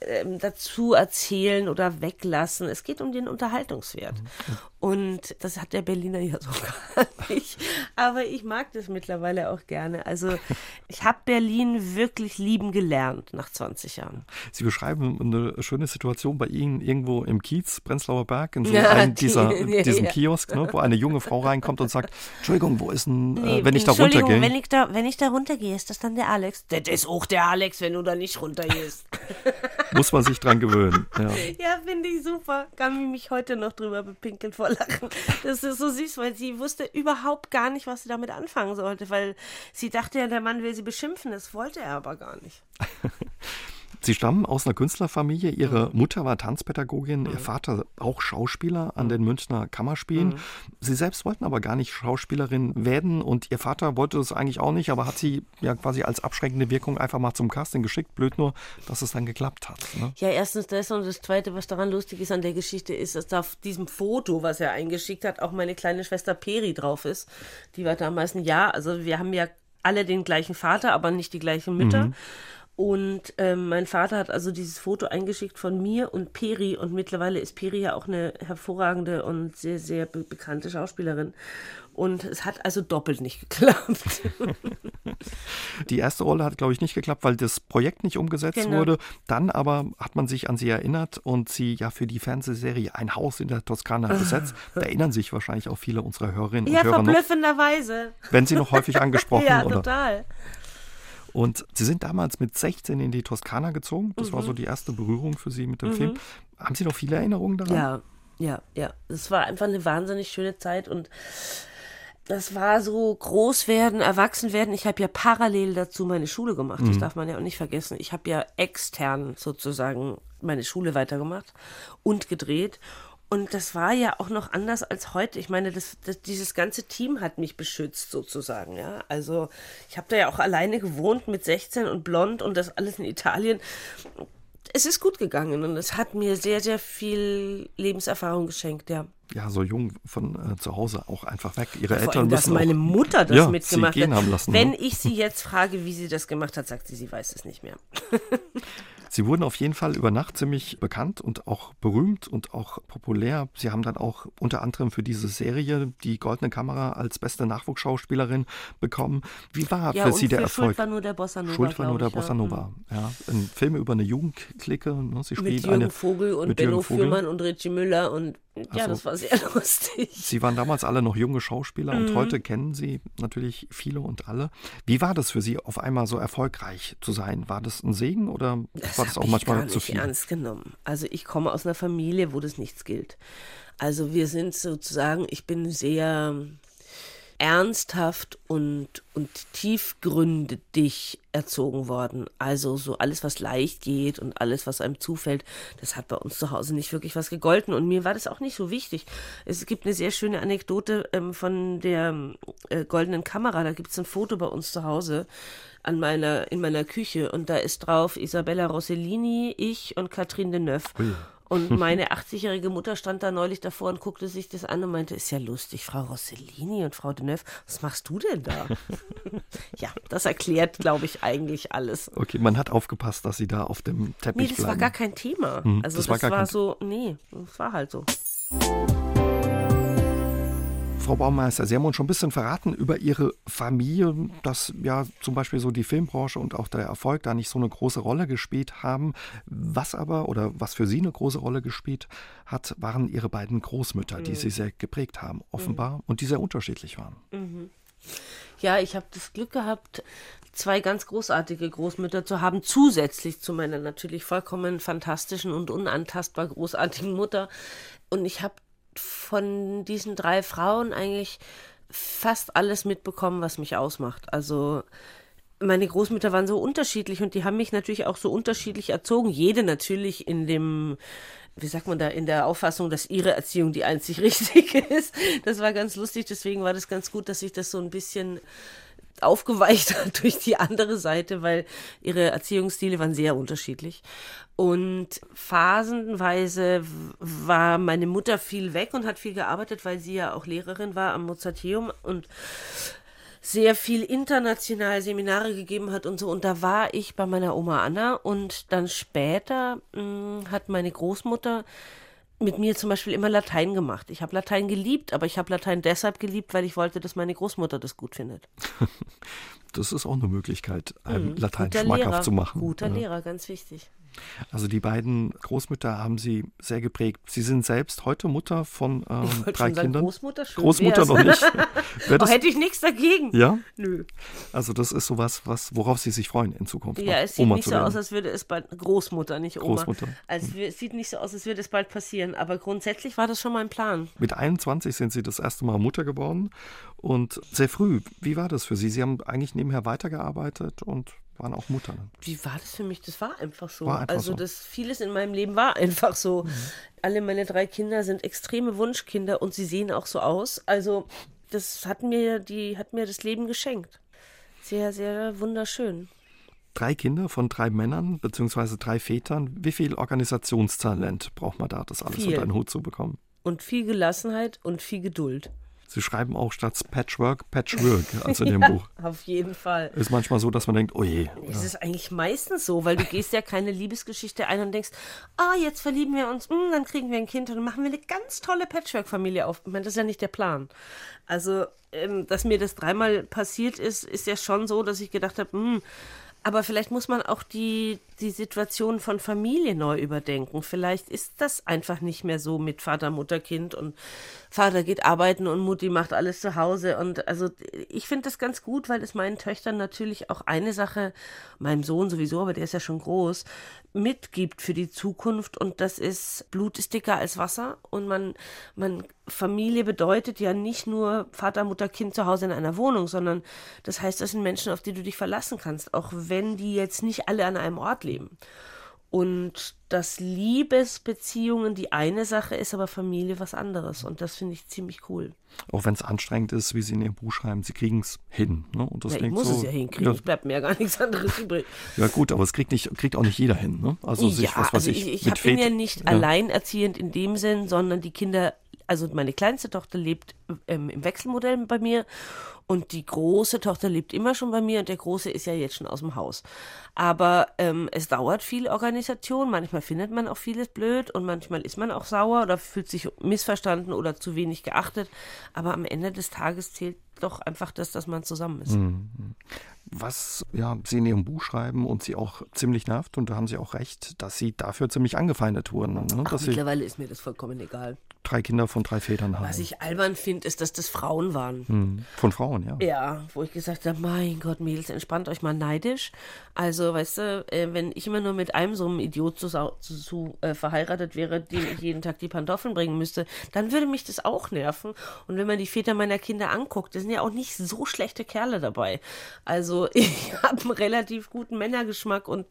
[SPEAKER 2] ähm, dazu erzählen oder weglassen. Es geht um den Unterhaltungswert. Mhm. Und das hat der Berliner ja so gar nicht. Aber ich mag das mittlerweile auch gerne. Also ich habe Berlin wirklich lieben gelernt nach 20 Jahren.
[SPEAKER 1] Sie beschreiben eine schöne Situation bei Ihnen irgendwo im Kiez, Prenzlauer Berg, in so ja, einem dieser, die, diesem ja. Kiosk, ne, wo eine junge Frau reinkommt und sagt, Entschuldigung, wo ist denn, äh, nee, äh, wenn ich da runtergehe?
[SPEAKER 2] Wenn ich da, wenn ich da runtergehe, ist das dann der Alex? Das ist auch der Alex, wenn du da nicht runtergehst.
[SPEAKER 1] Muss man sich dran gewöhnen. Ja,
[SPEAKER 2] ja finde ich super. Kann ich mich heute noch drüber bepinkeln vor Lachen. Das ist so süß, weil sie wusste überhaupt gar nicht, was sie damit anfangen sollte, weil sie dachte ja, der Mann will sie beschimpfen. Das wollte er aber gar nicht.
[SPEAKER 1] Sie stammen aus einer Künstlerfamilie. Ihre mhm. Mutter war Tanzpädagogin, mhm. Ihr Vater auch Schauspieler an mhm. den Münchner Kammerspielen. Mhm. Sie selbst wollten aber gar nicht Schauspielerin werden und Ihr Vater wollte das eigentlich auch nicht, aber hat sie ja quasi als abschreckende Wirkung einfach mal zum Casting geschickt. Blöd nur, dass es dann geklappt hat. Ne?
[SPEAKER 2] Ja, erstens das und das Zweite, was daran lustig ist an der Geschichte, ist, dass da auf diesem Foto, was er eingeschickt hat, auch meine kleine Schwester Peri drauf ist. Die war damals ein Jahr. Also wir haben ja alle den gleichen Vater, aber nicht die gleichen Mütter. Mhm. Und ähm, mein Vater hat also dieses Foto eingeschickt von mir und Peri. Und mittlerweile ist Peri ja auch eine hervorragende und sehr, sehr be bekannte Schauspielerin. Und es hat also doppelt nicht geklappt.
[SPEAKER 1] Die erste Rolle hat, glaube ich, nicht geklappt, weil das Projekt nicht umgesetzt genau. wurde. Dann aber hat man sich an sie erinnert und sie ja für die Fernsehserie Ein Haus in der Toskana besetzt. Da erinnern sich wahrscheinlich auch viele unserer Hörerinnen
[SPEAKER 2] ja,
[SPEAKER 1] und Hörer.
[SPEAKER 2] Ja, verblüffenderweise.
[SPEAKER 1] Wenn sie noch häufig angesprochen
[SPEAKER 2] ja,
[SPEAKER 1] oder? Und Sie sind damals mit 16 in die Toskana gezogen. Das mhm. war so mhm. die erste Berührung für Sie mit dem mhm. Film. Haben Sie noch viele Erinnerungen daran?
[SPEAKER 2] Ja, ja, ja. Es war einfach eine wahnsinnig schöne Zeit und das war so groß werden, erwachsen werden. Ich habe ja parallel dazu meine Schule gemacht. Das mhm. darf man ja auch nicht vergessen. Ich habe ja extern sozusagen meine Schule weitergemacht und gedreht. Und das war ja auch noch anders als heute. Ich meine, das, das, dieses ganze Team hat mich beschützt sozusagen. Ja, also ich habe da ja auch alleine gewohnt mit 16 und blond und das alles in Italien. Es ist gut gegangen und es hat mir sehr, sehr viel Lebenserfahrung geschenkt, ja.
[SPEAKER 1] Ja, so jung von äh, zu Hause auch einfach weg. Ihre
[SPEAKER 2] Vor
[SPEAKER 1] Eltern
[SPEAKER 2] allem,
[SPEAKER 1] dass
[SPEAKER 2] meine Mutter das
[SPEAKER 1] ja,
[SPEAKER 2] mitgemacht
[SPEAKER 1] hat. Lassen,
[SPEAKER 2] Wenn
[SPEAKER 1] ne?
[SPEAKER 2] ich sie jetzt frage, wie sie das gemacht hat, sagt sie, sie weiß es nicht mehr.
[SPEAKER 1] Sie wurden auf jeden Fall über Nacht ziemlich bekannt und auch berühmt und auch populär. Sie haben dann auch unter anderem für diese Serie die Goldene Kamera als beste Nachwuchsschauspielerin bekommen. Wie war
[SPEAKER 2] ja,
[SPEAKER 1] für Sie der Erfolg?
[SPEAKER 2] Schuld war nur der Bossa Nova.
[SPEAKER 1] Schuld war nur der
[SPEAKER 2] ich, ja.
[SPEAKER 1] Bossa Nova. Ja. Ein Film über eine Jugendklicke. Ne? Sie
[SPEAKER 2] Mit
[SPEAKER 1] spielt
[SPEAKER 2] Jürgen
[SPEAKER 1] eine.
[SPEAKER 2] Vogel und
[SPEAKER 1] mit
[SPEAKER 2] Benno
[SPEAKER 1] Vogel.
[SPEAKER 2] Fürmann und Richie Müller und ja,
[SPEAKER 1] so.
[SPEAKER 2] das war sehr lustig.
[SPEAKER 1] Sie waren damals alle noch junge Schauspieler
[SPEAKER 2] Mhm.
[SPEAKER 1] und heute kennen Sie natürlich viele und alle. Wie war das für Sie, auf einmal so erfolgreich zu sein? War das ein Segen oder war das auch
[SPEAKER 2] ich
[SPEAKER 1] manchmal
[SPEAKER 2] gar
[SPEAKER 1] zu
[SPEAKER 2] nicht
[SPEAKER 1] viel?
[SPEAKER 2] ernst genommen. Also ich komme aus einer Familie, wo das nichts gilt. Also wir sind sozusagen, ich bin sehr ernsthaft und, und tiefgründig erzogen worden. Also so alles, was leicht geht und alles, was einem zufällt, das hat bei uns zu Hause nicht wirklich was gegolten. Und mir war das auch nicht so wichtig. Es gibt eine sehr schöne Anekdote ähm, von der äh, goldenen Kamera. Da gibt es ein Foto bei uns zu Hause an meiner, in meiner Küche und da ist drauf Isabella Rossellini, ich und Catherine Deneuve. Und meine 80-jährige Mutter stand da neulich davor und guckte sich das an und meinte, ist ja lustig, Frau Rossellini und Frau Deneuve, was machst du denn da? ja, das erklärt, glaube ich, eigentlich alles.
[SPEAKER 1] Okay, man hat aufgepasst, dass Sie da auf dem Teppich
[SPEAKER 2] Nee, das
[SPEAKER 1] bleiben.
[SPEAKER 2] war gar kein Thema.
[SPEAKER 1] Hm,
[SPEAKER 2] also
[SPEAKER 1] das
[SPEAKER 2] das,
[SPEAKER 1] war
[SPEAKER 2] war, so, nee, das war halt so.
[SPEAKER 1] Frau Baumeister, Sie haben uns schon ein bisschen verraten über Ihre Familie, dass ja zum Beispiel so die Filmbranche und auch der Erfolg da nicht so eine große Rolle gespielt haben. Was aber oder was für Sie eine große Rolle gespielt hat, waren Ihre beiden Großmütter,
[SPEAKER 2] Mhm.
[SPEAKER 1] die Sie sehr geprägt haben, offenbar, und die sehr unterschiedlich waren.
[SPEAKER 2] Ja, ich habe das Glück gehabt, zwei ganz großartige Großmütter zu haben, zusätzlich zu meiner natürlich vollkommen fantastischen und unantastbar großartigen Mutter. Und ich habe von diesen drei Frauen eigentlich fast alles mitbekommen, was mich ausmacht. Also meine Großmütter waren so unterschiedlich und die haben mich natürlich auch so unterschiedlich erzogen. Jede natürlich in dem, wie sagt man da, in der Auffassung, dass ihre Erziehung die einzig richtige ist. Das war ganz lustig, deswegen war das ganz gut, dass ich das so ein bisschen aufgeweicht durch die andere Seite, weil ihre Erziehungsstile waren sehr unterschiedlich. Und phasenweise war meine Mutter viel weg und hat viel gearbeitet, weil sie ja auch Lehrerin war am Mozarteum und sehr viel international Seminare gegeben hat und so. Und da war ich bei meiner Oma Anna und dann später mh, hat meine Großmutter mit mir zum Beispiel immer Latein gemacht. Ich habe Latein geliebt, aber ich habe Latein deshalb geliebt, weil ich wollte, dass meine Großmutter das gut findet.
[SPEAKER 1] Das ist auch eine Möglichkeit, einem Latein
[SPEAKER 2] Mhm. Guter
[SPEAKER 1] schmackhaft
[SPEAKER 2] Lehrer,
[SPEAKER 1] zu machen.
[SPEAKER 2] Guter
[SPEAKER 1] Ja.
[SPEAKER 2] Lehrer, ganz wichtig.
[SPEAKER 1] Also die beiden Großmütter haben Sie sehr geprägt. Sie sind selbst heute Mutter von ähm, drei
[SPEAKER 2] schon sagen,
[SPEAKER 1] Kindern.
[SPEAKER 2] Großmutter, schön
[SPEAKER 1] Großmutter noch nicht.
[SPEAKER 2] Oh, hätte ich nichts dagegen.
[SPEAKER 1] ja,
[SPEAKER 2] Nö.
[SPEAKER 1] also das ist sowas, was, worauf Sie sich freuen in Zukunft.
[SPEAKER 2] Ja, es sieht
[SPEAKER 1] Oma
[SPEAKER 2] nicht so aus, als würde es bald Großmutter, nicht Oma.
[SPEAKER 1] Großmutter.
[SPEAKER 2] Also es sieht nicht so aus, als würde es bald passieren. Aber grundsätzlich war das schon mein Plan.
[SPEAKER 1] Mit 21 sind Sie das erste Mal Mutter geworden und sehr früh. Wie war das für Sie? Sie haben eigentlich nebenher weitergearbeitet und waren auch Mutter.
[SPEAKER 2] Wie war das für mich? Das war einfach so.
[SPEAKER 1] War einfach
[SPEAKER 2] also
[SPEAKER 1] so.
[SPEAKER 2] das vieles in meinem Leben war einfach so. Alle meine drei Kinder sind extreme Wunschkinder und sie sehen auch so aus. Also das hat mir die hat mir das Leben geschenkt. Sehr sehr wunderschön.
[SPEAKER 1] Drei Kinder von drei Männern beziehungsweise drei Vätern. Wie viel Organisationstalent braucht man da, das alles
[SPEAKER 2] Viel.
[SPEAKER 1] unter einen Hut zu bekommen?
[SPEAKER 2] Und viel Gelassenheit und viel Geduld.
[SPEAKER 1] Sie schreiben auch statt Patchwork Patchwork, also in dem Buch.
[SPEAKER 2] Auf jeden Fall.
[SPEAKER 1] Ist manchmal so, dass man denkt, oh je,
[SPEAKER 2] Es ist eigentlich meistens so, weil du gehst ja keine Liebesgeschichte ein und denkst, ah, jetzt verlieben wir uns, mm, dann kriegen wir ein Kind und dann machen wir eine ganz tolle Patchwork-Familie auf. Ich meine, das ist ja nicht der Plan. Also, ähm, dass mir das dreimal passiert ist, ist ja schon so, dass ich gedacht habe, hm, aber vielleicht muss man auch die, die Situation von Familie neu überdenken. Vielleicht ist das einfach nicht mehr so mit Vater, Mutter, Kind und Vater geht arbeiten und Mutti macht alles zu Hause. Und also ich finde das ganz gut, weil es meinen Töchtern natürlich auch eine Sache, meinem Sohn sowieso, aber der ist ja schon groß, mitgibt für die Zukunft. Und das ist, Blut ist dicker als Wasser. Und man, man, Familie bedeutet ja nicht nur Vater, Mutter, Kind zu Hause in einer Wohnung, sondern das heißt, das sind Menschen, auf die du dich verlassen kannst, auch wenn die jetzt nicht alle an einem Ort leben. Und dass Liebesbeziehungen die eine Sache ist, aber Familie was anderes. Und das finde ich ziemlich cool.
[SPEAKER 1] auch wenn es anstrengend ist, wie Sie in Ihrem Buch schreiben, Sie kriegen es hin. Ne? Und das
[SPEAKER 2] Ja, ich muss
[SPEAKER 1] so,
[SPEAKER 2] es ja hinkriegen.
[SPEAKER 1] Ja,
[SPEAKER 2] Es bleibt mir ja gar nichts anderes übrig.
[SPEAKER 1] ja gut, aber es kriegt, nicht, kriegt auch nicht jeder hin. Ne? Also sich,
[SPEAKER 2] ja,
[SPEAKER 1] was weiß
[SPEAKER 2] also
[SPEAKER 1] ich,
[SPEAKER 2] ich, ich
[SPEAKER 1] mit
[SPEAKER 2] hab, bin ja nicht alleinerziehend in dem Sinn, sondern die Kinder also meine kleinste Tochter lebt ähm, im Wechselmodell bei mir und die große Tochter lebt immer schon bei mir und der große ist ja jetzt schon aus dem Haus. Aber ähm, es dauert viel Organisation. Manchmal findet man auch vieles blöd und manchmal ist man auch sauer oder fühlt sich missverstanden oder zu wenig geachtet. Aber am Ende des Tages zählt doch einfach das, dass man zusammen ist. Mhm
[SPEAKER 1] was ja, Sie in Ihrem Buch schreiben und Sie auch ziemlich nervt, und da haben Sie auch recht, dass Sie dafür ziemlich angefeindet wurden. Ne?
[SPEAKER 2] Ach, mittlerweile ist mir das vollkommen egal.
[SPEAKER 1] Drei Kinder von drei Vätern haben.
[SPEAKER 2] Was ich albern finde, ist, dass das Frauen waren. Hm.
[SPEAKER 1] Von Frauen, ja.
[SPEAKER 2] Ja, wo ich gesagt habe, mein Gott, Mädels, entspannt euch mal neidisch. Also, weißt du, äh, wenn ich immer nur mit einem so einem Idiot zu, zu, zu äh, verheiratet wäre, dem ich jeden Tag die Pantoffeln bringen müsste, dann würde mich das auch nerven. Und wenn man die Väter meiner Kinder anguckt, da sind ja auch nicht so schlechte Kerle dabei. Also, ich habe einen relativ guten Männergeschmack und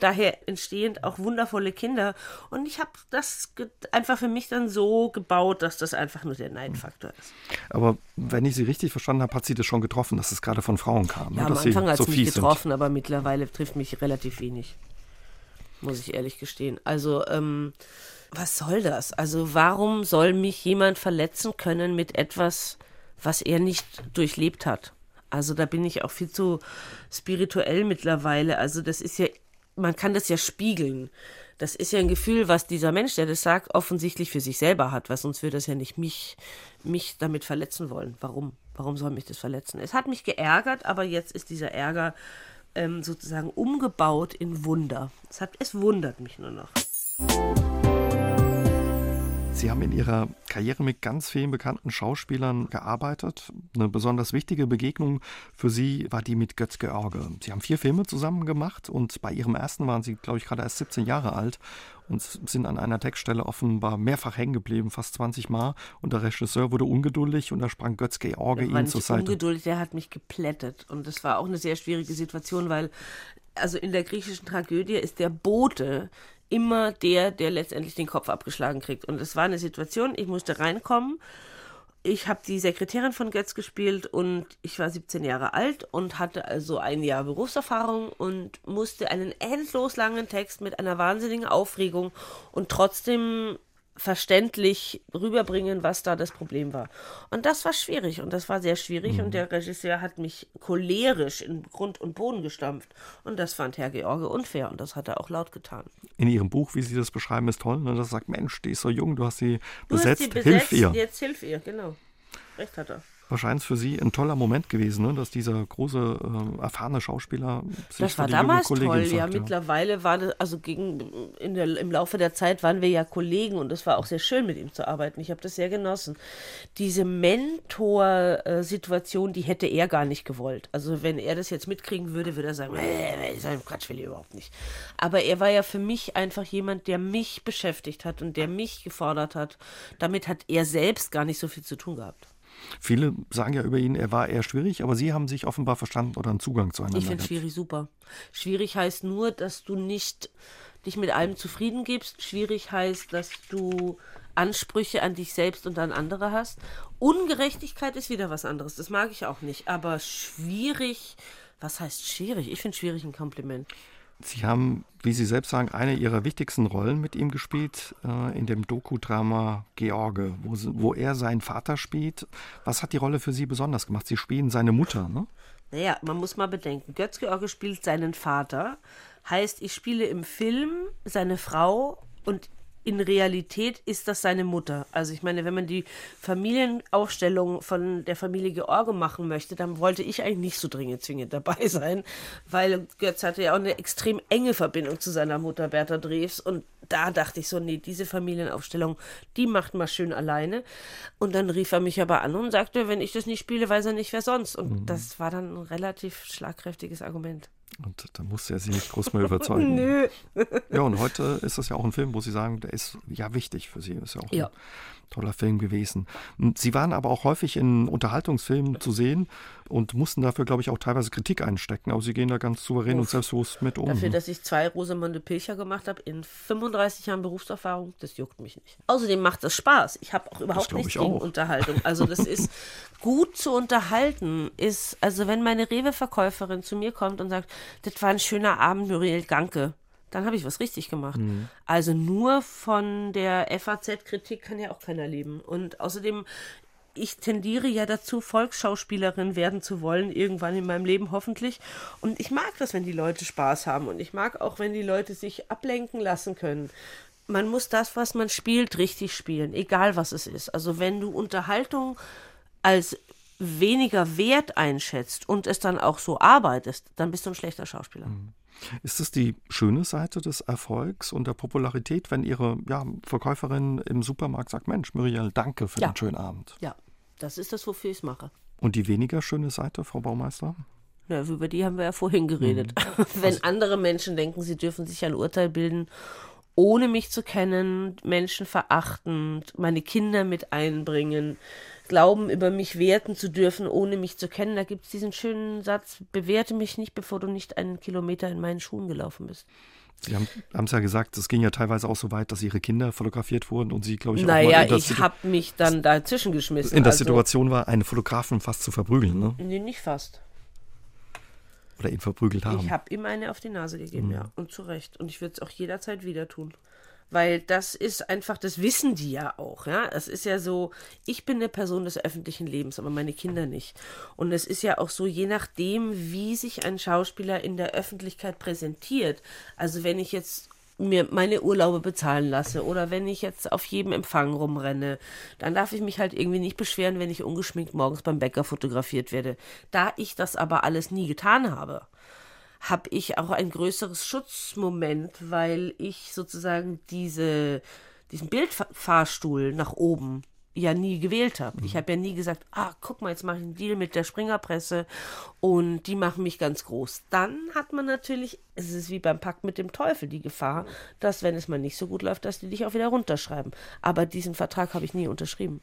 [SPEAKER 2] daher entstehend auch wundervolle Kinder. Und ich habe das einfach für mich dann so gebaut, dass das einfach nur der Neidfaktor ist.
[SPEAKER 1] Aber wenn ich Sie richtig verstanden habe, hat sie das schon getroffen, dass es gerade von Frauen kam.
[SPEAKER 2] Ja,
[SPEAKER 1] ne?
[SPEAKER 2] am Anfang hat es so mich getroffen, sind. aber mittlerweile trifft mich relativ wenig. Muss ich ehrlich gestehen. Also, ähm, was soll das? Also, warum soll mich jemand verletzen können mit etwas, was er nicht durchlebt hat? Also da bin ich auch viel zu spirituell mittlerweile. Also das ist ja, man kann das ja spiegeln. Das ist ja ein Gefühl, was dieser Mensch, der das sagt, offensichtlich für sich selber hat, weil sonst würde das ja nicht mich, mich damit verletzen wollen. Warum? Warum soll mich das verletzen? Es hat mich geärgert, aber jetzt ist dieser Ärger ähm, sozusagen umgebaut in Wunder. Es, hat, es wundert mich nur noch.
[SPEAKER 1] Sie haben in Ihrer Karriere mit ganz vielen bekannten Schauspielern gearbeitet. Eine besonders wichtige Begegnung für Sie war die mit Götz George. Sie haben vier Filme zusammen gemacht und bei Ihrem ersten waren Sie, glaube ich, gerade erst 17 Jahre alt und sind an einer Textstelle offenbar mehrfach hängen geblieben, fast 20 Mal. Und der Regisseur wurde ungeduldig und da sprang Götz George Ihnen zur Seite.
[SPEAKER 2] Ungeduldig, der hat mich geplättet und das war auch eine sehr schwierige Situation, weil also in der griechischen Tragödie ist der Bote immer der, der letztendlich den Kopf abgeschlagen kriegt. Und es war eine Situation, ich musste reinkommen. Ich habe die Sekretärin von Götz gespielt und ich war 17 Jahre alt und hatte also ein Jahr Berufserfahrung und musste einen endlos langen Text mit einer wahnsinnigen Aufregung und trotzdem verständlich rüberbringen, was da das Problem war. Und das war schwierig und das war sehr schwierig mhm. und der Regisseur hat mich cholerisch in Grund und Boden gestampft und das fand Herr George unfair und das hat er auch laut getan.
[SPEAKER 1] In Ihrem Buch, wie Sie das beschreiben, ist toll, ne? das sagt, Mensch, die ist so jung, du hast sie besetzt, hast sie besetzt hilf ihr.
[SPEAKER 2] Jetzt hilf ihr, genau. Recht hat er
[SPEAKER 1] wahrscheinlich für Sie ein toller Moment gewesen, ne? dass dieser große, äh, erfahrene Schauspieler sich
[SPEAKER 2] Das war damals toll, sagt, ja. Mittlerweile war das, also gegen, in der, im Laufe der Zeit waren wir ja Kollegen und es war auch sehr schön, mit ihm zu arbeiten. Ich habe das sehr genossen. Diese Mentor-Situation, die hätte er gar nicht gewollt. Also wenn er das jetzt mitkriegen würde, würde er sagen, äh, äh, Quatsch will ich überhaupt nicht. Aber er war ja für mich einfach jemand, der mich beschäftigt hat und der mich gefordert hat. Damit hat er selbst gar nicht so viel zu tun gehabt.
[SPEAKER 1] Viele sagen ja über ihn, er war eher schwierig, aber Sie haben sich offenbar verstanden oder einen Zugang zueinander.
[SPEAKER 2] Ich finde schwierig super. Schwierig heißt nur, dass du nicht dich mit allem zufrieden gibst. Schwierig heißt, dass du Ansprüche an dich selbst und an andere hast. Ungerechtigkeit ist wieder was anderes. Das mag ich auch nicht. Aber schwierig, was heißt schwierig? Ich finde schwierig ein Kompliment.
[SPEAKER 1] Sie haben, wie Sie selbst sagen, eine Ihrer wichtigsten Rollen mit ihm gespielt äh, in dem Doku-Drama George, wo, wo, er seinen Vater spielt. Was hat die Rolle für Sie besonders gemacht? Sie spielen seine Mutter, ne?
[SPEAKER 2] Naja, man muss mal bedenken, Götz George spielt seinen Vater. Heißt, ich spiele im Film seine Frau und in Realität ist das seine Mutter. Also ich meine, wenn man die Familienaufstellung von der Familie George machen möchte, dann wollte ich eigentlich nicht so dringend zwingend dabei sein, weil Götz hatte ja auch eine extrem enge Verbindung zu seiner Mutter Bertha Drews und da dachte ich so, nee, diese Familienaufstellung, die macht mal schön alleine. Und dann rief er mich aber an und sagte, wenn ich das nicht spiele, weiß er nicht, wer sonst. Und mhm. das war dann ein relativ schlagkräftiges Argument.
[SPEAKER 1] Und da musste er sie nicht groß mehr überzeugen. Nö. ja, und heute ist das ja auch ein Film, wo Sie sagen, der ist ja wichtig für Sie. Ist ja auch ja. ein toller Film gewesen. Sie waren aber auch häufig in Unterhaltungsfilmen zu sehen und mussten dafür, glaube ich, auch teilweise Kritik einstecken. Aber Sie gehen da ganz souverän Uff. und selbstbewusst mit um.
[SPEAKER 2] Dafür, dass ich zwei Rosamunde Pilcher gemacht habe in 35 Jahren Berufserfahrung, das juckt mich nicht. Außerdem macht das Spaß. Ich habe auch überhaupt nichts gegen. Unterhaltung. Also das ist gut zu unterhalten. Ist, also wenn meine Rewe-Verkäuferin zu mir kommt und sagt, das war ein schöner Abend, Muriel Ganke dann habe ich was richtig gemacht. Mhm. Also nur von der FAZ-Kritik kann ja auch keiner leben. Und außerdem, ich tendiere ja dazu, Volksschauspielerin werden zu wollen, irgendwann in meinem Leben hoffentlich. Und ich mag das, wenn die Leute Spaß haben. Und ich mag auch, wenn die Leute sich ablenken lassen können. Man muss das, was man spielt, richtig spielen, egal was es ist. Also wenn du Unterhaltung als weniger wert einschätzt und es dann auch so arbeitest, dann bist du ein schlechter Schauspieler. Mhm.
[SPEAKER 1] Ist es die schöne Seite des Erfolgs und der Popularität, wenn Ihre ja, Verkäuferin im Supermarkt sagt, Mensch, Muriel, danke für ja. den schönen Abend?
[SPEAKER 2] Ja, das ist das, wofür ich es mache.
[SPEAKER 1] Und die weniger schöne Seite, Frau Baumeister?
[SPEAKER 2] Ja, über die haben wir ja vorhin geredet. Mhm. wenn also, andere Menschen denken, sie dürfen sich ein Urteil bilden, ohne mich zu kennen, Menschen verachtend, meine Kinder mit einbringen, glauben, über mich werten zu dürfen, ohne mich zu kennen. Da gibt es diesen schönen Satz, bewerte mich nicht, bevor du nicht einen Kilometer in meinen Schuhen gelaufen bist.
[SPEAKER 1] Sie haben es ja gesagt, es ging ja teilweise auch so weit, dass Ihre Kinder fotografiert wurden und Sie, glaube ich, auch
[SPEAKER 2] naja, mal ich habe mich dann dazwischen geschmissen.
[SPEAKER 1] In der also, Situation war, einen Fotografen fast zu verprügeln, ne?
[SPEAKER 2] Nee, nicht fast.
[SPEAKER 1] Oder ihn verprügelt haben.
[SPEAKER 2] Ich habe ihm eine auf die Nase gegeben, mhm. ja. Und zu Recht. Und ich würde es auch jederzeit wieder tun weil das ist einfach, das wissen die ja auch, ja. Es ist ja so, ich bin eine Person des öffentlichen Lebens, aber meine Kinder nicht. Und es ist ja auch so, je nachdem, wie sich ein Schauspieler in der Öffentlichkeit präsentiert. Also wenn ich jetzt mir meine Urlaube bezahlen lasse oder wenn ich jetzt auf jedem Empfang rumrenne, dann darf ich mich halt irgendwie nicht beschweren, wenn ich ungeschminkt morgens beim Bäcker fotografiert werde. Da ich das aber alles nie getan habe, habe ich auch ein größeres Schutzmoment, weil ich sozusagen diese, diesen Bildfahrstuhl nach oben ja nie gewählt habe. Ich mhm. habe ja nie gesagt, ah, guck mal, jetzt mache ich einen Deal mit der Springerpresse und die machen mich ganz groß. Dann hat man natürlich, es ist wie beim Pakt mit dem Teufel, die Gefahr, dass wenn es mal nicht so gut läuft, dass die dich auch wieder runterschreiben. Aber diesen Vertrag habe ich nie unterschrieben.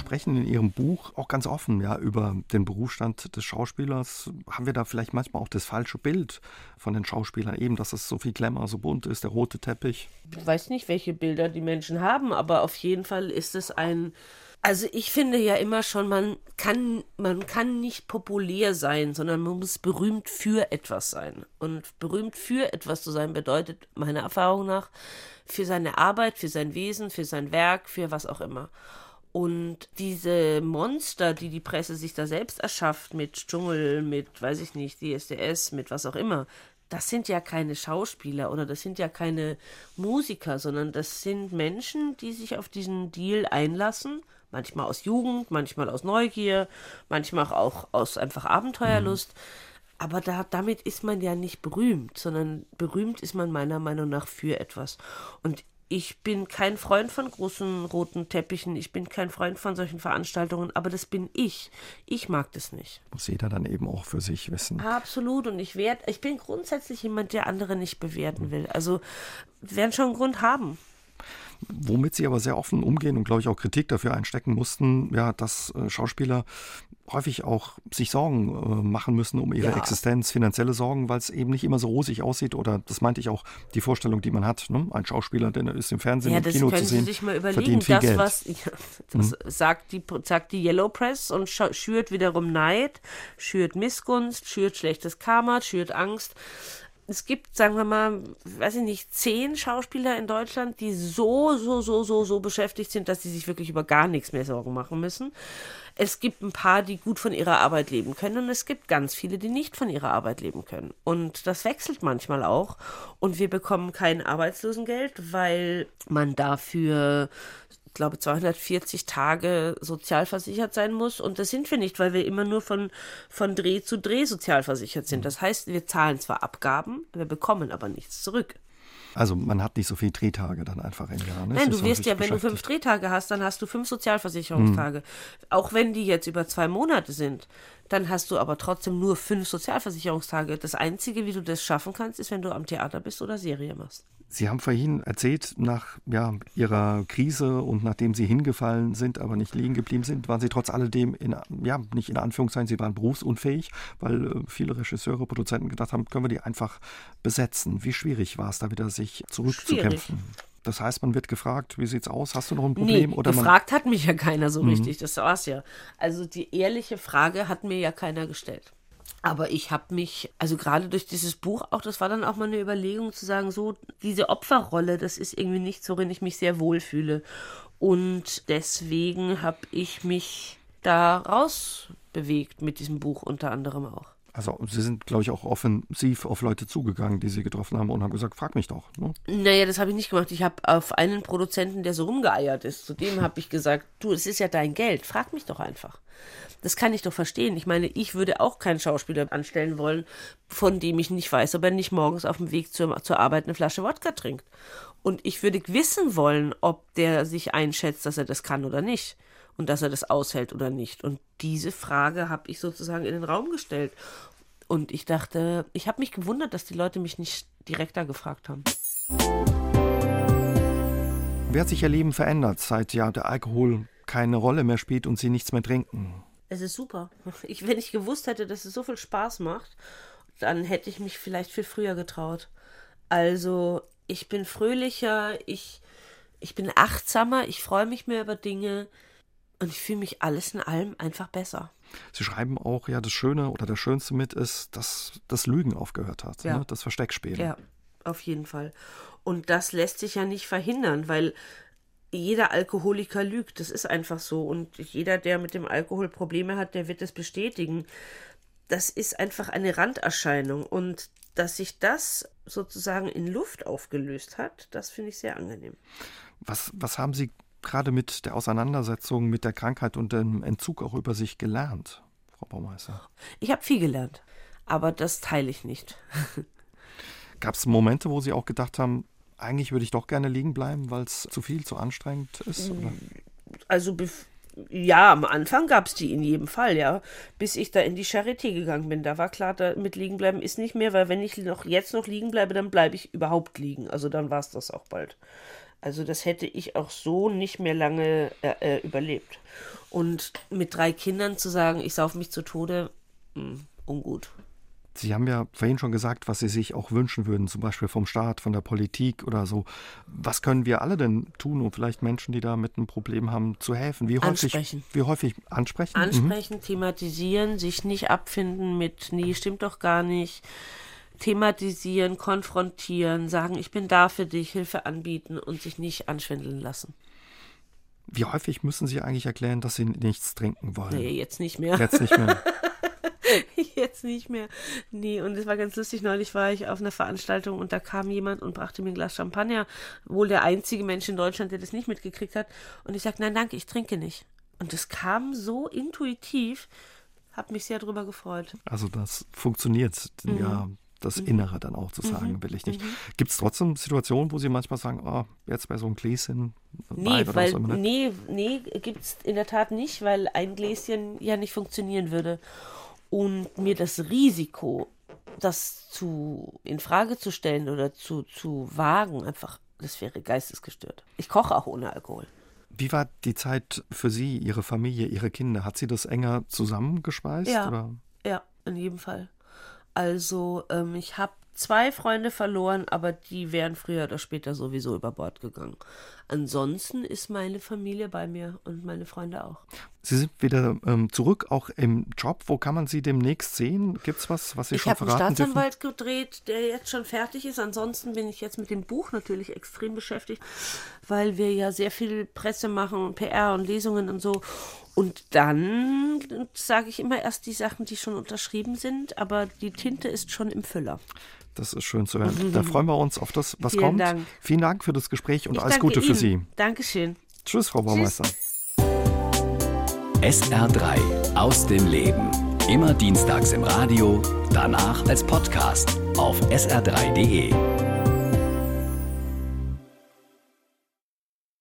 [SPEAKER 1] Sprechen in Ihrem Buch auch ganz offen ja, über den Berufsstand des Schauspielers. Haben wir da vielleicht manchmal auch das falsche Bild von den Schauspielern, eben, dass es so viel Glamour, so bunt ist, der rote Teppich?
[SPEAKER 2] Ich weiß nicht, welche Bilder die Menschen haben, aber auf jeden Fall ist es ein. Also ich finde ja immer schon, man kann, man kann nicht populär sein, sondern man muss berühmt für etwas sein. Und berühmt für etwas zu sein bedeutet meiner Erfahrung nach für seine Arbeit, für sein Wesen, für sein Werk, für was auch immer. Und diese Monster, die die Presse sich da selbst erschafft, mit Dschungel, mit, weiß ich nicht, DSDS, mit was auch immer, das sind ja keine Schauspieler oder das sind ja keine Musiker, sondern das sind Menschen, die sich auf diesen Deal einlassen. Manchmal aus Jugend, manchmal aus Neugier, manchmal auch aus einfach Abenteuerlust. Mhm. Aber da, damit ist man ja nicht berühmt, sondern berühmt ist man meiner Meinung nach für etwas. Und ich bin kein Freund von großen roten Teppichen, ich bin kein Freund von solchen Veranstaltungen, aber das bin ich. Ich mag das nicht.
[SPEAKER 1] Muss jeder dann eben auch für sich wissen.
[SPEAKER 2] Absolut. Und ich werd, ich bin grundsätzlich jemand, der andere nicht bewerten will. Also werden schon einen Grund haben
[SPEAKER 1] womit sie aber sehr offen umgehen und glaube ich auch Kritik dafür einstecken mussten, ja, dass äh, Schauspieler häufig auch sich Sorgen äh, machen müssen um ihre ja. Existenz, finanzielle Sorgen, weil es eben nicht immer so rosig aussieht oder das meinte ich auch die Vorstellung, die man hat, ne? ein Schauspieler, der ist im Fernsehen,
[SPEAKER 2] ja,
[SPEAKER 1] im Kino
[SPEAKER 2] zu
[SPEAKER 1] sehen,
[SPEAKER 2] sich mal überlegen,
[SPEAKER 1] viel
[SPEAKER 2] das
[SPEAKER 1] Geld.
[SPEAKER 2] was ja, das mhm. sagt die sagt die Yellow Press und schürt wiederum Neid, schürt Missgunst, schürt schlechtes Karma, schürt Angst es gibt, sagen wir mal, weiß ich nicht, zehn Schauspieler in Deutschland, die so, so, so, so, so beschäftigt sind, dass sie sich wirklich über gar nichts mehr Sorgen machen müssen. Es gibt ein paar, die gut von ihrer Arbeit leben können und es gibt ganz viele, die nicht von ihrer Arbeit leben können. Und das wechselt manchmal auch. Und wir bekommen kein Arbeitslosengeld, weil man dafür ich glaube, 240 Tage sozialversichert sein muss. Und das sind wir nicht, weil wir immer nur von, von Dreh zu Dreh sozialversichert sind. Das heißt, wir zahlen zwar Abgaben, wir bekommen aber nichts zurück.
[SPEAKER 1] Also man hat nicht so viele Drehtage dann einfach im Jahr.
[SPEAKER 2] Ne? Nein, du wirst ja, wenn du fünf Drehtage hast, dann hast du fünf Sozialversicherungstage. Hm. Auch wenn die jetzt über zwei Monate sind, dann hast du aber trotzdem nur fünf Sozialversicherungstage. Das Einzige, wie du das schaffen kannst, ist, wenn du am Theater bist oder Serie machst.
[SPEAKER 1] Sie haben vorhin erzählt, nach ja, Ihrer Krise und nachdem Sie hingefallen sind, aber nicht liegen geblieben sind, waren Sie trotz alledem, in, ja, nicht in Anführungszeichen, Sie waren berufsunfähig, weil äh, viele Regisseure, Produzenten gedacht haben, können wir die einfach besetzen. Wie schwierig war es da wieder, sich zurückzukämpfen? Schwierig. Das heißt, man wird gefragt, wie sieht's aus? Hast du noch ein Problem?
[SPEAKER 2] Nee,
[SPEAKER 1] oder
[SPEAKER 2] gefragt hat mich ja keiner so mhm. richtig, das war's ja. Also die ehrliche Frage hat mir ja keiner gestellt. Aber ich habe mich, also gerade durch dieses Buch auch, das war dann auch mal eine Überlegung zu sagen, so diese Opferrolle, das ist irgendwie nicht, worin ich mich sehr wohlfühle. Und deswegen habe ich mich da rausbewegt mit diesem Buch unter anderem auch.
[SPEAKER 1] Also Sie sind, glaube ich, auch offensiv auf Leute zugegangen, die Sie getroffen haben und haben gesagt, frag mich doch. Ne?
[SPEAKER 2] Naja, das habe ich nicht gemacht. Ich habe auf einen Produzenten, der so rumgeeiert ist, zu dem habe ich gesagt, du, es ist ja dein Geld, frag mich doch einfach. Das kann ich doch verstehen. Ich meine, ich würde auch keinen Schauspieler anstellen wollen, von dem ich nicht weiß, ob er nicht morgens auf dem Weg zur, zur Arbeit eine Flasche Wodka trinkt. Und ich würde wissen wollen, ob der sich einschätzt, dass er das kann oder nicht und dass er das aushält oder nicht. Und diese Frage habe ich sozusagen in den Raum gestellt. Und ich dachte, ich habe mich gewundert, dass die Leute mich nicht direkter gefragt haben.
[SPEAKER 1] Wie hat sich Ihr Leben verändert, seit ja der Alkohol keine Rolle mehr spielt und Sie nichts mehr trinken?
[SPEAKER 2] Es ist super. Ich, wenn ich gewusst hätte, dass es so viel Spaß macht, dann hätte ich mich vielleicht viel früher getraut. Also, ich bin fröhlicher, ich, ich bin achtsamer, ich freue mich mehr über Dinge. Und ich fühle mich alles in allem einfach besser.
[SPEAKER 1] Sie schreiben auch, ja, das Schöne oder das Schönste mit ist, dass das Lügen aufgehört hat, ja. ne? das Versteckspiel.
[SPEAKER 2] Ja, auf jeden Fall. Und das lässt sich ja nicht verhindern, weil jeder Alkoholiker lügt. Das ist einfach so. Und jeder, der mit dem Alkohol Probleme hat, der wird das bestätigen. Das ist einfach eine Randerscheinung. Und dass sich das sozusagen in Luft aufgelöst hat, das finde ich sehr angenehm.
[SPEAKER 1] Was, was haben Sie gerade mit der Auseinandersetzung mit der Krankheit und dem Entzug auch über sich gelernt, Frau Baumeister?
[SPEAKER 2] Ich habe viel gelernt, aber das teile ich nicht.
[SPEAKER 1] Gab es Momente, wo Sie auch gedacht haben, eigentlich würde ich doch gerne liegen bleiben, weil es zu viel, zu anstrengend ist? Oder?
[SPEAKER 2] Also ja, am Anfang gab es die in jedem Fall, ja. Bis ich da in die Charité gegangen bin. Da war klar, da mit liegen bleiben ist nicht mehr, weil wenn ich noch jetzt noch liegen bleibe, dann bleibe ich überhaupt liegen. Also dann war es das auch bald. Also das hätte ich auch so nicht mehr lange äh, äh, überlebt. Und mit drei Kindern zu sagen, ich sauf mich zu Tode, mh, hm, ungut.
[SPEAKER 1] Sie haben ja vorhin schon gesagt, was Sie sich auch wünschen würden, zum Beispiel vom Staat, von der Politik oder so. Was können wir alle denn tun, um vielleicht Menschen, die da mit einem Problem haben, zu helfen? Wie häufig
[SPEAKER 2] ansprechen?
[SPEAKER 1] Wie häufig ansprechen?
[SPEAKER 2] Ansprechen, mhm. thematisieren, sich nicht abfinden mit, nee, stimmt doch gar nicht thematisieren, konfrontieren, sagen, ich bin da für dich, Hilfe anbieten und sich nicht anschwindeln lassen.
[SPEAKER 1] Wie häufig müssen Sie eigentlich erklären, dass Sie nichts trinken wollen?
[SPEAKER 2] Nee, jetzt nicht mehr.
[SPEAKER 1] Jetzt nicht mehr.
[SPEAKER 2] jetzt nicht mehr. Nee, und es war ganz lustig. Neulich war ich auf einer Veranstaltung und da kam jemand und brachte mir ein Glas Champagner. Wohl der einzige Mensch in Deutschland, der das nicht mitgekriegt hat. Und ich sagte, nein, danke, ich trinke nicht. Und es kam so intuitiv, habe mich sehr darüber gefreut.
[SPEAKER 1] Also das funktioniert mhm. ja das mhm. Innere dann auch zu sagen, mhm. will ich nicht. Mhm. Gibt es trotzdem Situationen, wo Sie manchmal sagen, oh, jetzt bei so einem Gläschen
[SPEAKER 2] Nee, weil, nee, nee, gibt es in der Tat nicht, weil ein Gläschen ja nicht funktionieren würde. Und mir das Risiko, das zu in Frage zu stellen oder zu, zu wagen, einfach, das wäre geistesgestört. Ich koche auch ohne Alkohol.
[SPEAKER 1] Wie war die Zeit für Sie, Ihre Familie, Ihre Kinder? Hat sie das enger zusammengespeist?
[SPEAKER 2] Ja,
[SPEAKER 1] oder?
[SPEAKER 2] ja in jedem Fall. Also ähm, ich habe zwei Freunde verloren, aber die wären früher oder später sowieso über Bord gegangen. Ansonsten ist meine Familie bei mir und meine Freunde auch.
[SPEAKER 1] Sie sind wieder ähm, zurück, auch im Job. Wo kann man Sie demnächst sehen? Gibt es was, was Sie
[SPEAKER 2] ich
[SPEAKER 1] schon verraten
[SPEAKER 2] Ich habe einen Staatsanwalt dürfen? gedreht, der jetzt schon fertig ist. Ansonsten bin ich jetzt mit dem Buch natürlich extrem beschäftigt, weil wir ja sehr viel Presse machen, PR und Lesungen und so. Und dann sage ich immer erst die Sachen, die schon unterschrieben sind, aber die Tinte ist schon im Füller.
[SPEAKER 1] Das ist schön zu hören. Da freuen wir uns auf das, was
[SPEAKER 2] Vielen
[SPEAKER 1] kommt.
[SPEAKER 2] Dank.
[SPEAKER 1] Vielen Dank für das Gespräch und ich alles Gute
[SPEAKER 2] Ihnen.
[SPEAKER 1] für Sie.
[SPEAKER 2] Dankeschön.
[SPEAKER 1] Tschüss, Frau Baumeister.
[SPEAKER 3] SR3 aus dem Leben. Immer dienstags im Radio, danach als Podcast auf sr3.de.